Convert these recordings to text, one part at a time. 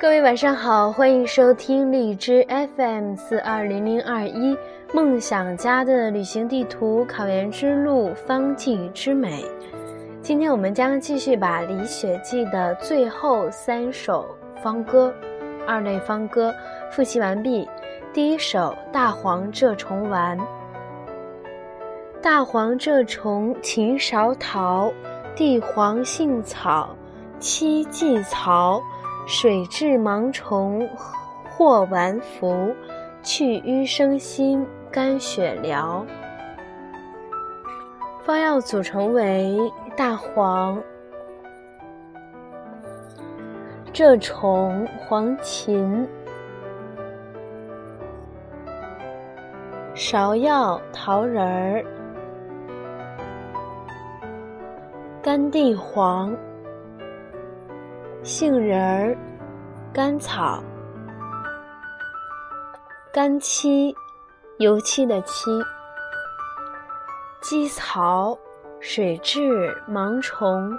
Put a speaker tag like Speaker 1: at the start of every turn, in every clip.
Speaker 1: 各位晚上好，欢迎收听荔枝 FM 四二零零二一梦想家的旅行地图考研之路方剂之美。今天我们将继续把李雪记的最后三首方歌，二类方歌复习完毕。第一首《大黄蛰虫丸》。大黄蛰虫勤少讨，地黄杏草七季草，水蛭芒虫或丸服，去瘀生新，肝血疗。方药组成为大黄、蛰虫、黄芩、芍药、桃仁儿。甘地黄、杏仁儿、甘草、干漆，油漆的漆、鸡草、水蛭、盲虫。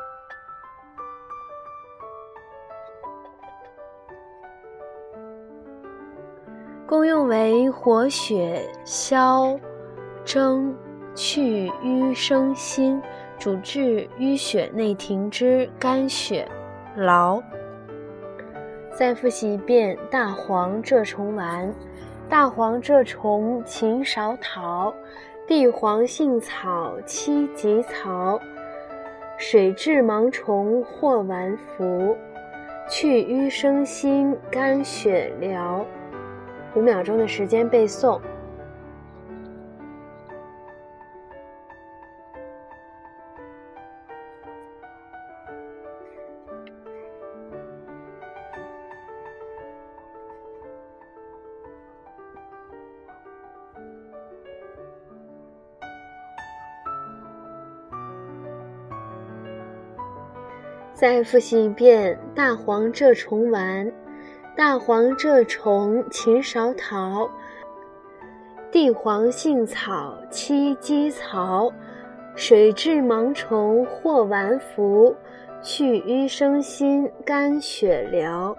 Speaker 1: 功用为活血消蒸、去瘀生新。主治淤血内停之肝血劳。再复习一遍大黄蛰虫丸：大黄蛰虫勤芍桃，地黄杏草七疾草，水蛭芒虫或丸服，去瘀生新，肝血疗。五秒钟的时间背诵。再复习一遍大黄蛰虫丸：大黄蛰虫勤芍桃，地黄杏草七鸡草，水蛭芒虫或丸服，去瘀生新，肝血疗。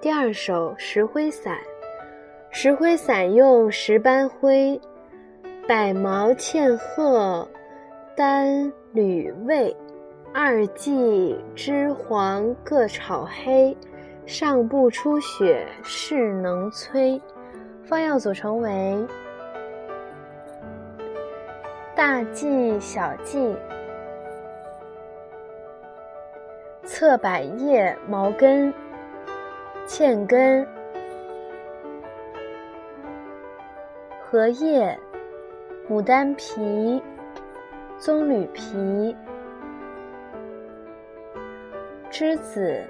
Speaker 1: 第二首石灰散：石灰散用石斑灰、百毛茜褐、丹吕味。二季之黄各炒黑，上不出血，势能摧。方药组成为大剂、小剂、侧柏叶、毛根、茜根、荷叶、牡丹皮、棕榈皮。栀子、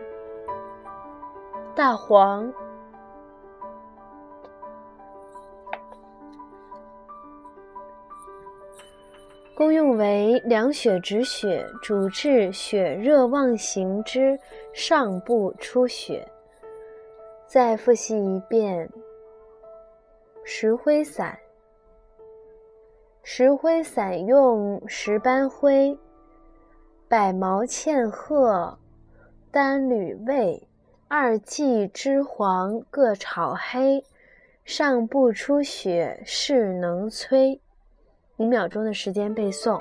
Speaker 1: 大黄，功用为凉血止血，主治血热妄行之上部出血。再复习一遍：石灰散。石灰散用石斑灰、百毛茜褐。单吕味，二季之黄各炒黑，上不出血，势能摧。五秒钟的时间背诵。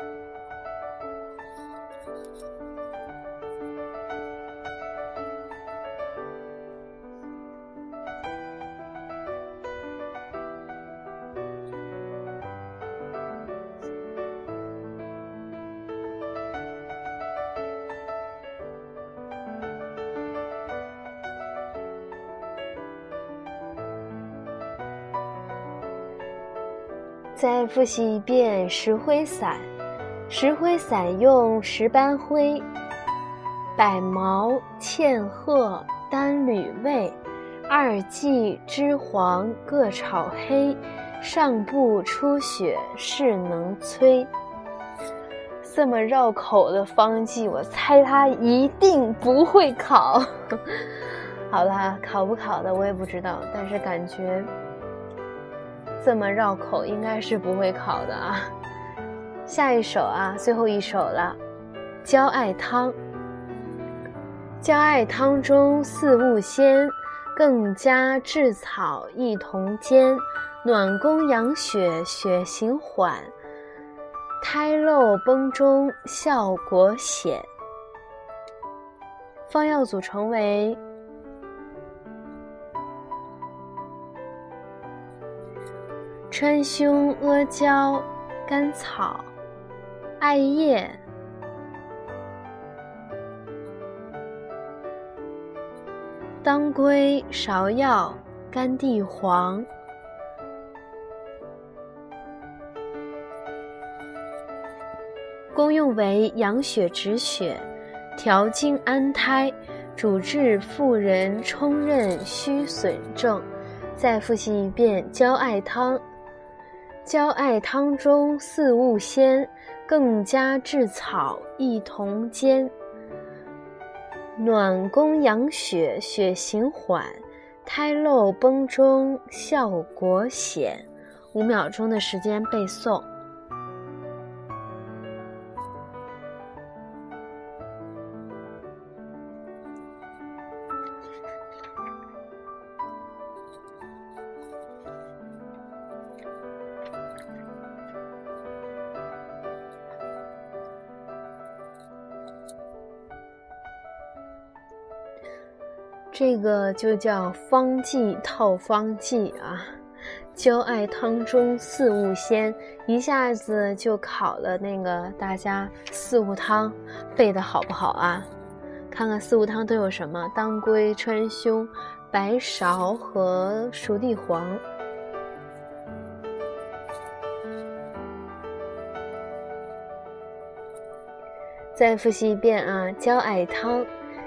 Speaker 1: 再复习一遍石灰散。石灰散用石斑灰、百毛茜褐、丹吕味，二剂脂黄各炒黑，上部出血，势能催。这么绕口的方剂，我猜它一定不会考。好了，考不考的我也不知道，但是感觉。这么绕口，应该是不会考的啊。下一首啊，最后一首了，《焦艾汤》。焦艾汤中四物鲜，更加炙草一同煎。暖宫养血，血行缓；胎漏崩中，效果显。方药组成为：川芎、阿胶、甘草、艾叶。当归、芍药、甘地黄，功用为养血止血、调经安胎，主治妇人冲任虚损症。再复习一遍焦艾汤。焦艾汤中四物鲜，更加炙草一同煎。暖宫养血，血行缓；胎漏崩中，效果显。五秒钟的时间背诵。这个就叫方剂套方剂啊，焦艾汤中四物鲜，一下子就考了那个大家四物汤背的好不好啊？看看四物汤都有什么：当归、川芎、白芍和熟地黄。再复习一遍啊，焦艾汤。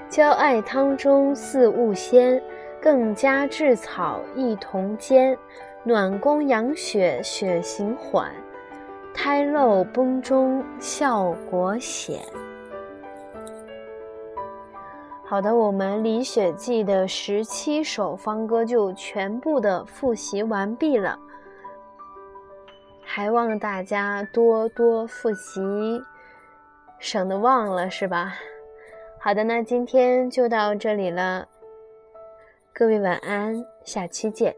Speaker 1: 焦艾汤中四物鲜，更加炙草一同煎。暖宫养血，血行缓；胎漏崩中，效果显。好的，我们《理血记》的十七首方歌就全部的复习完毕了，还望大家多多复习，省得忘了，是吧？好的，那今天就到这里了，各位晚安，下期见。